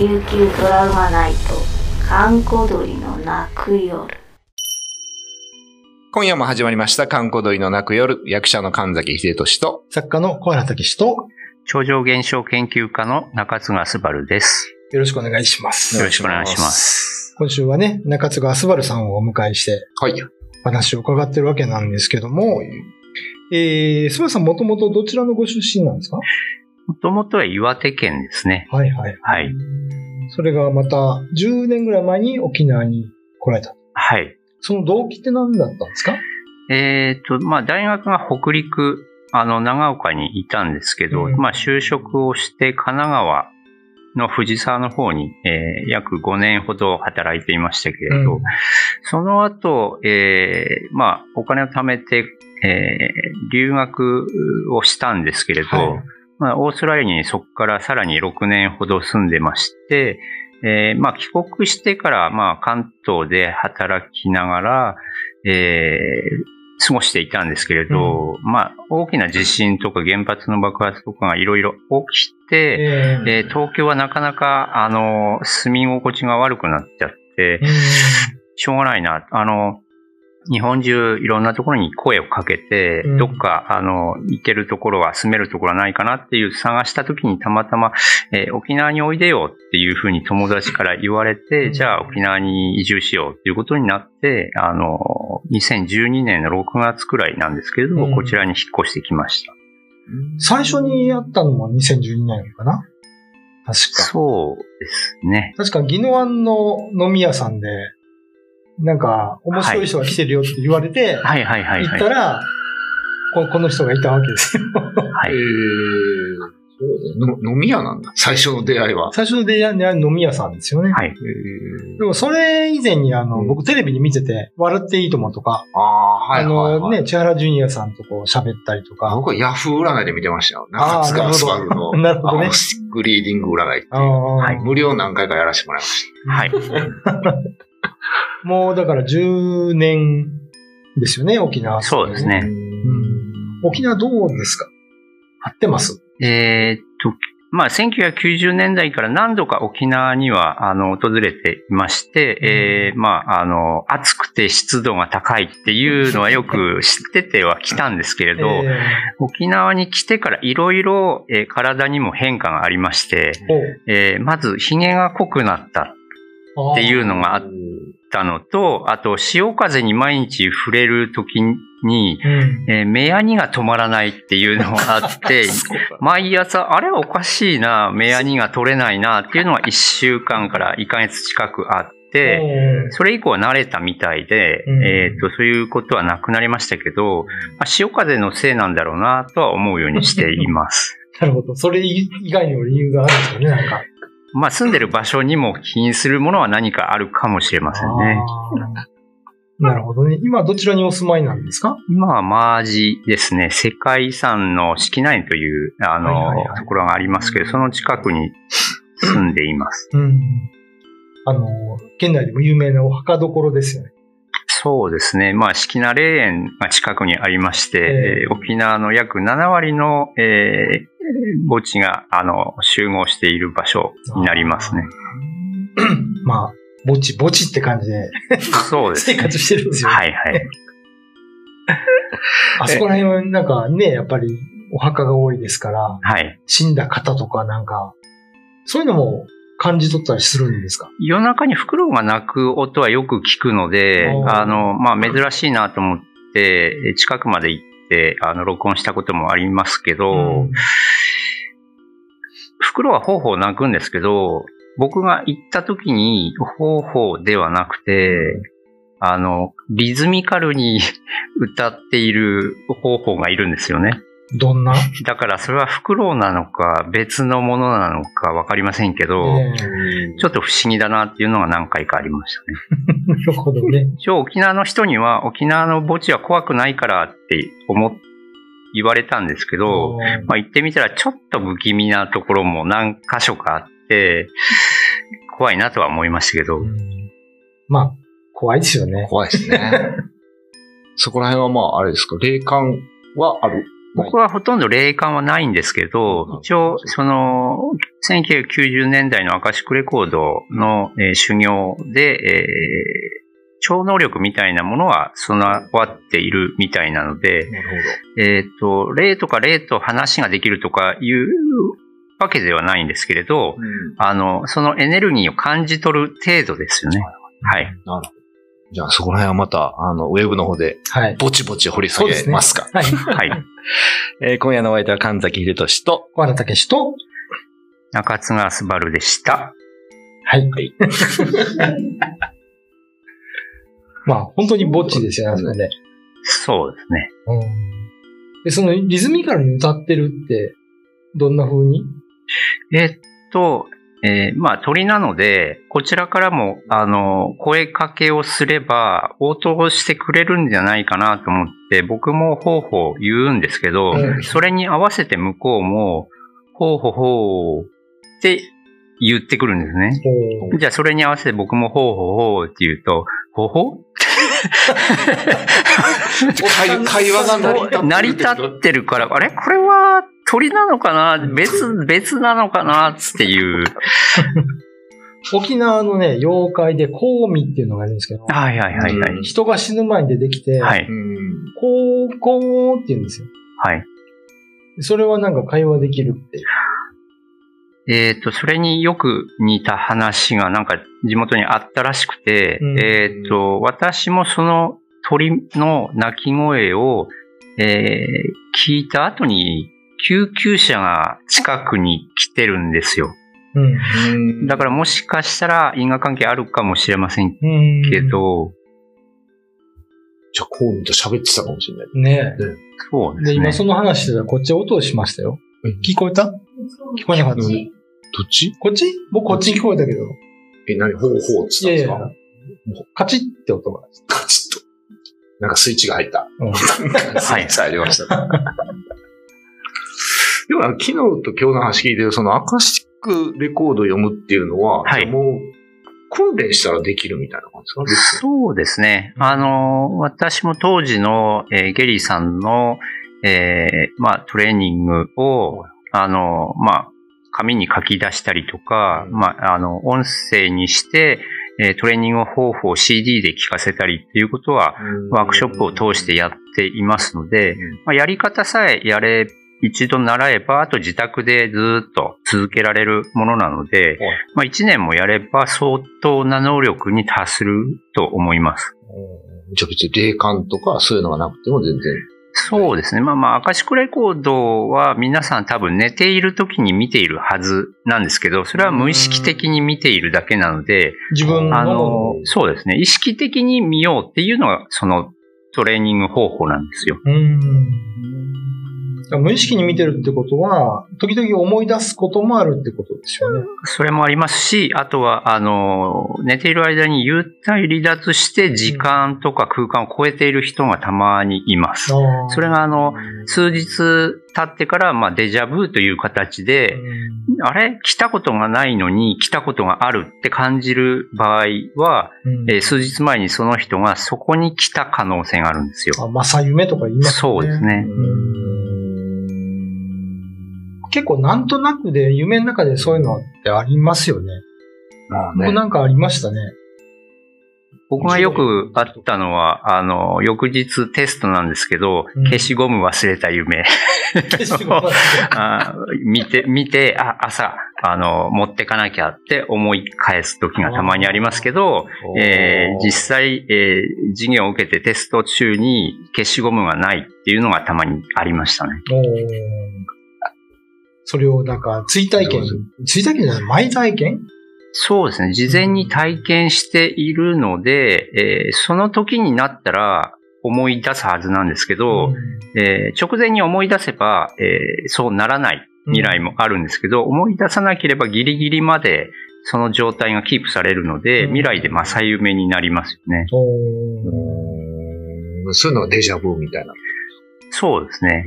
琉球ドラマナイト閑古鳥の泣く夜今夜も始まりました、観光鳥の泣く夜、役者の神崎秀俊と、作家の小原武史と、超常現象研究家の中津川昴です。よろしくお願いします。よろしくお願いします。今週はね、中津川すばるさんをお迎えして、はい。話を伺ってるわけなんですけども、えー、すばるさんもともとどちらのご出身なんですか？もともとは岩手県ですね。はいはい。はい。それがまた10年ぐらい前に沖縄に来られた。はい。その動機って何だったんですか？えっ、と、まあ、大学が北陸、あの、長岡にいたんですけど、うんまあ、就職をして神奈川の藤沢の方に、えー約5年ほど働いていましたけれど、うんその後、えーまあ、お金を貯めて、えー留学をしたんですけれど、はいまあ、オーストラリアにそこからさらに6年ほど住んでまして、えーまあ、帰国してから、まあ、関東で働きながら、えー過ごしていたんですけれど、まあ、大きな地震とか原発の爆発とかがいろいろ起きて、ええー東京はなかなか、あの、住み心地が悪くなっちゃってー、しょうがないな。あの、日本中いろんなところに声をかけて、うんどっか、あの、行けるところは住めるところはないかなっていう探した時にたまたま、えー沖縄においでよっていうふうに友達から言われて、うんじゃあ沖縄に移住しようっていうことになって、あの、2012年の6月くらいなんですけれど、うんこちらに引っ越してきました。最初に会ったのも2012年かな？確か。そうですね。確か、宜野湾の飲み屋さんで、なんか、面白い人が来てるよって言われて、はいはいはい、はい。行ったら、ここの人がいたわけですよ。はいえー、の飲み屋なんだ。最初の出会いは。最初の出会いは飲み屋さんですよね。はい。えでも、それ以前に、あの、うん僕テレビに見てて、笑っていいともとか、ー、ああー、はいあはい、はい。のね、千原ジュニアさんとこう喋ったりとか、僕はヤフー占いで見てましたよ。中津川スバルの。なるほどねアコースティックリーディング占いっていう。ああはい無料何回かやらせてもらいましはい。もうだから10年ですよね、沖縄。た。そうですね。うん。沖縄どうですか？合ってます？えーっと、まあ、1990年代から何度か沖縄には、あの、訪れていまして、えーまあ、あの、暑くて湿度が高いっていうのはよく知ってては来たんですけれど、え沖縄に来てからいろいろえー体にも変化がありまして、えーまず、髭が濃くなったっていうのがあったのと、あと、潮風に毎日触れるときに、うん。えー目やにが止まらないっていうのがあって、毎朝、あれおかしいな、目やにが取れないなっていうのが1週間から1ヶ月近くあって、それ以降は慣れたみたいで、うんえっ、と、そういうことはなくなりましたけど、まあ、潮風のせいなんだろうなとは思うようにしています。なるほど。それ以外にも理由があるんですよね、なんか。まあ、住んでる場所にも起因するものは何かあるかもしれませんね。なるほどね。今どちらにお住まいなんですか？今はマージですね、世界遺産の式内という、あの、はいはいはいところがありますけど、その近くに住んでいます。うん。あの、県内でも有名なお墓所ですよね。そうですね。まあ、四季名霊園が近くにありまして、えええー沖縄の約7割の、えー墓地が、あの、集合している場所になりますね。まあ、ぼちぼちって感じでそうです、生活してるんですよ。はいはい。あそこら辺はなんかね、やっぱりお墓が多いですから、はい。死んだ方とかなんか、そういうのも感じ取ったりするんですか？夜中にフクロウが鳴く音はよく聞くのであの、まあ、珍しいなと思って、え近くまで行って、あの、録音したこともありますけど、うんフクロウはほうほう鳴くんですけど、僕が行った時に、ほうほうではなくて、あの、リズミカルに 歌っているほうほうがいるんですよね。どんな、だからそれはフクロウなのか別のものなのかわかりませんけど、えちょっと不思議だなっていうのが何回かありましたね。え なるほどね。一応沖縄の人には沖縄の墓地は怖くないからって思っ言われたんですけど、まあ、行ってみたらちょっと不気味なところも何箇所かあって、怖いなとは思いましたけど、うんまあ、怖いですよね。怖いですね。そこら辺はまあ、あれですか、霊感はある？僕はほとんど霊感はないんですけど、はい一応、その、1990年代のアカシックレコードの、えー修行で、えー超能力みたいなものは備わっているみたいなので、えっ、と、霊とか霊と話ができるとかいうわけではないんですけれど、ほど。あの、そのエネルギーを感じ取る程度ですよね。はい。なるほど。じゃあそこら辺はまた、あの、ウェブの方で、はい。ぼちぼち掘り下げますか。はい。はい。えー今夜のお相手は神崎秀俊と、小原武史と、中津川すばるでした。はい。はい まあ、本当にぼっちですよね、あそこね。そうですね。うん。で、そのリズミカルに歌ってるって、どんな風に？えっと、えーまあ鳥なので、こちらからも、あの、声かけをすれば応答してくれるんじゃないかなと思って、僕も方法言うんですけど、うんそれに合わせて向こうも、ほうほうほうって言ってくるんですね。じゃあそれに合わせて僕もほうほうほうって言うと、ほうほう会会話が成り立ってるから、あれこれは鳥なのかな別、別なのかなっていう。沖縄のね、妖怪で、コウミっていうのがいるんですけど、はいはいはいはい。うん人が死ぬ前に出てきて、はい。うん。こう、こうって言うんですよ。はい。それはなんか会話できるっていう。えっ、と、それによく似た話がなんか地元にあったらしくて、うんえっ、と、私もその鳥の鳴き声を、えー聞いた後に救急車が近くに来てるんですよ。うん。だからもしかしたら因果関係あるかもしれませんうん。けど、じゃあ、こう見と喋ってたかもしれない。ねえ。で、そうですね今。その話してたらこっち音をしましたよ。聞こえた？聞こえなかった。どっち？こっち？僕こっちに聞こえたけど。え、何？ほうほうって言ったんいやいやですか、カチッって音が。カチッと。なんかスイッチが入った。うん スイッチ入りました。でも、昨日と今日の話聞いてる、そのアカシックレコードを読むっていうのは、はいもう、訓練したらできるみたいな感じですか？そうですね。あの、私も当時の、えーゲリーさんの、えーまあ、トレーニングを、あの、まあ、紙に書き出したりとか、うん。まあ、あの、音声にして、えートレーニング方法を CD で聞かせたりっていうことは、ワークショップを通してやっていますので、まあ、やり方さえやれ、一度習えば、あと自宅でずっと続けられるものなので、まあ、一年もやれば相当な能力に達すると思います。うん。じゃあ別に霊感とかそういうのがなくても全然。そうですね。まあまあ、アカシックレコードは皆さん多分寝ている時に見ているはずなんですけど、それは無意識的に見ているだけなので、自分のあの、そうですね。意識的に見ようっていうのがそのトレーニング方法なんですよ。うん。無意識に見てるってことは、時々思い出すこともあるってことですよね。それもありますし、あとは、あの、寝ている間に幽体離脱して時間とか空間を超えている人がたまにいます。それが、あの、数日経ってから、まあ、デジャブという形で、あれ？来たことがないのに来たことがあるって感じる場合は、うんえー数日前にその人がそこに来た可能性があるんですよ。あ、正夢とか言いますそうですね。結構なんとなくで夢の中でそういうのってありますよね。まあ僕なんかありましたね。僕がよくあったのは、あの、翌日テストなんですけど、うん消しゴム忘れた夢。見て、見て、あ、朝、あの、持ってかなきゃって思い返す時がたまにありますけど、えー実際、えー授業を受けてテスト中に消しゴムがないっていうのがたまにありましたね。それをなんか追体験、追体験じゃない、前体験？そうですね。事前に体験しているので、えーその時になったら思い出すはずなんですけど、えー直前に思い出せば、えーそうならない未来もあるんですけど、思い出さなければギリギリまでその状態がキープされるので、うん。未来で正夢になりますよね。そういうのがデジャブみたいな。そうですね。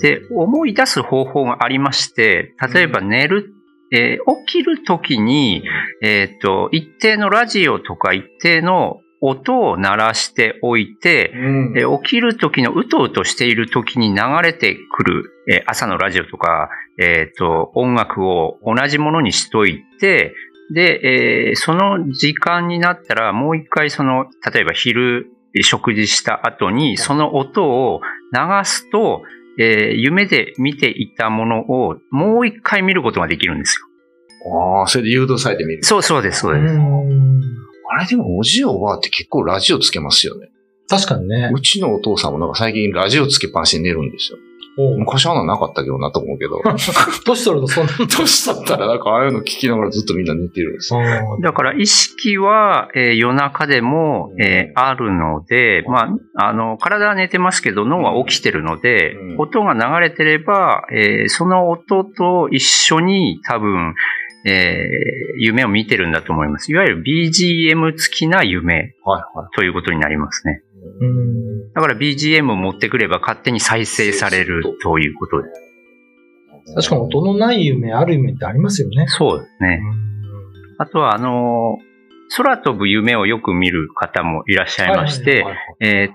で、思い出す方法がありまして、例えば寝る、えー起きるときに、えっ、と、一定のラジオとか一定の音を鳴らしておいて、うん。えー起きる時のうとうとしている時に流れてくる、えー朝のラジオとか、えっ、と、音楽を同じものにしといて、で、えーその時間になったらもう一回その、例えば昼えー食事した後にその音を流すと、えー夢で見ていたものをもう一回見ることができるんですよ。ああ、それで誘導されてみる。そうそうです、そうです。うんあれでもおじおばあって結構ラジオつけますよね。確かにね。うちのお父さんもなんか最近ラジオつけっぱなしで寝るんですよ。昔はあんななかったけどなと思うけど。年取るとそんな。年だったらなんかああいうの聞きながらずっとみんな寝てるんですよ。だから意識は、えー夜中でも、えーあるので、まあ、あの、体は寝てますけど脳は起きてるので、うん音が流れてれば、えーその音と一緒に多分、えー夢を見てるんだと思います。いわゆる BGM 付きな夢はいはい。ということになりますね。うん。だから BGM を持ってくれば勝手に再生されるということです。確かに音のない夢、ある夢ってありますよね。そうですね。うんあとは、あのー空飛ぶ夢をよく見る方もいらっしゃいまして、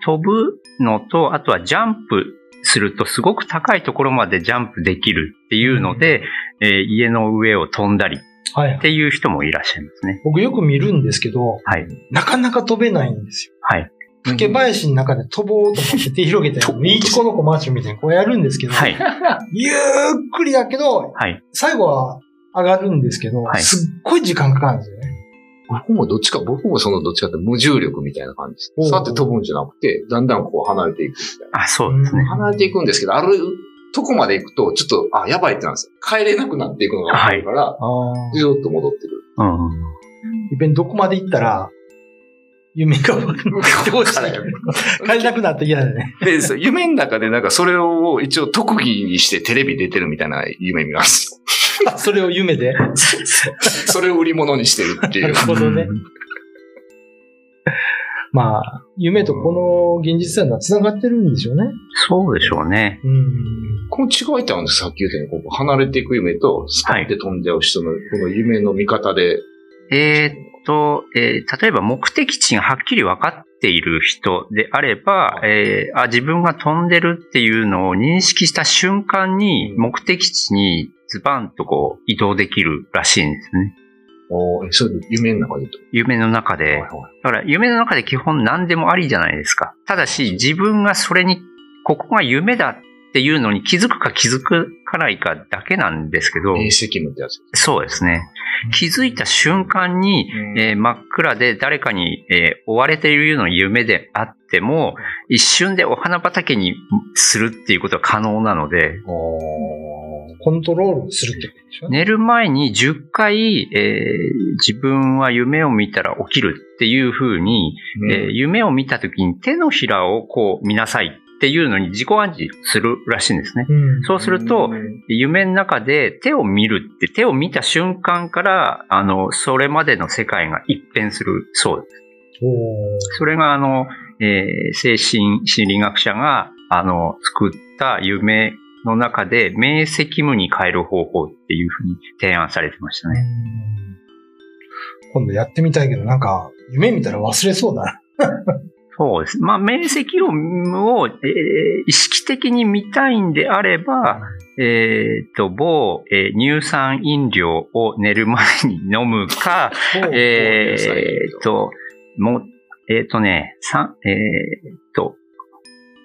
飛ぶのと、あとはジャンプするとすごく高いところまでジャンプできるっていうので、えー家の上を飛んだりっはいていう人もいらっしゃいますね。僕よく見るんですけど、はい。なかなか飛べないんですよ。はい。竹林の中で飛ぼうと思って手広げて、飛ぼうとミーチコのコマーシャルみたいにこうやるんですけど、はい。ゆっくりだけど、はい。最後は上がるんですけど、はいすっごい時間かかるんですよね。僕もどっちか、僕もそのどっちかって無重力みたいな感じです。さって飛ぶんじゃなくて、だんだんこう離れていくみたいな。あ、そうですね。離れていくんですけど、あるとこまで行くと、ちょっと、あ、やばいってなんですよ。帰れなくなっていくのがわかるから、ああ。ずーっと戻ってくる。うん。いっぺんどこまで行ったら、夢がどうして 帰れなくなって嫌だね。で、夢の中でなんかそれを一応特技にしてテレビ出てるみたいな夢見ます。それを夢で？な それを売り物にしてるっていうる。ほどね。まあ、夢とこの現実というのは繋がってるんでしょうね。そうでしょうね。うん。この違いってあるんですさっき言ったように、こう離れていく夢と、スパンって飛んじゃう人の、この夢の見方で、えーっと、えー例えば目的地がはっきり分かっている人であれば、えーあ、自分が飛んでるっていうのを認識した瞬間に目的地にズバンとこう移動できるらしいんですね。おそれ夢の中でと。夢の中で。だから夢の中で基本何でもありじゃないですか。ただし自分がそれに、ここが夢だっていうのに気づくか気づかないかだけなんですけど、明晰夢ってやつ。そうですね。気づいた瞬間に、えー真っ暗で誰かに、えー追われているような夢であっても、一瞬でお花畑にするっていうことは可能なので、コントロールするってことでしょ？ね。寝る前に10回、えー自分は夢を見たら起きるっていう風に、うんえー夢を見た時に手のひらをこう見なさいっていうのに自己暗示するらしいんですね。うん。そうすると、夢の中で手を見るって、手を見た瞬間から、あの、それまでの世界が一変するそうです。おそれが、あの、えー精神心理学者が、あの、作った夢の中で、明晰夢に変える方法っていうふうに提案されてましたーね。今度やってみたいけど、なんか、夢見たら忘れそうだな。そうです。まあ、明晰夢を、えー意識的に見たいんであれば、えっ、と、某、えー乳酸飲料を寝る前に飲むか、えーっと、もう、えーっとね、さえーっと、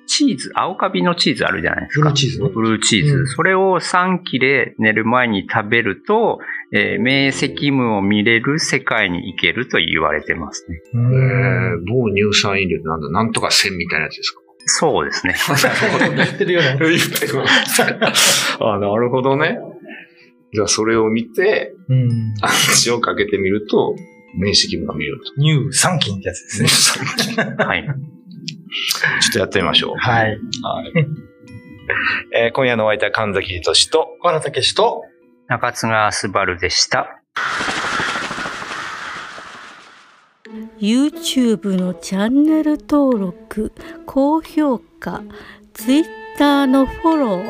チーズ、青カビのチーズあるじゃないですか。ブルーチーズねブルーチーズ。うんそれを3切れ寝る前に食べると、えー明晰夢を見れる世界に行けると言われてますね。うえん。ー、某乳酸飲料ってなんだ、なんとか線みたいなやつですか？そうですね。言ってるよね。あ、なるほどね。じゃあそれを見て、うん。暗示をかけてみると、明晰夢が見えると。乳酸菌ってやつですね。はい。ちょっとやってみましょう。はい。はい。えー今夜のお相手は神崎仁と、小原武史と、中津川すばるでした。YouTube のチャンネル登録高評価 Twitter のフォロ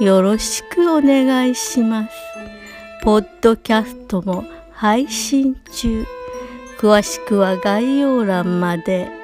ーよろしくお願いしますポッドキャストも配信中詳しくは概要欄まで。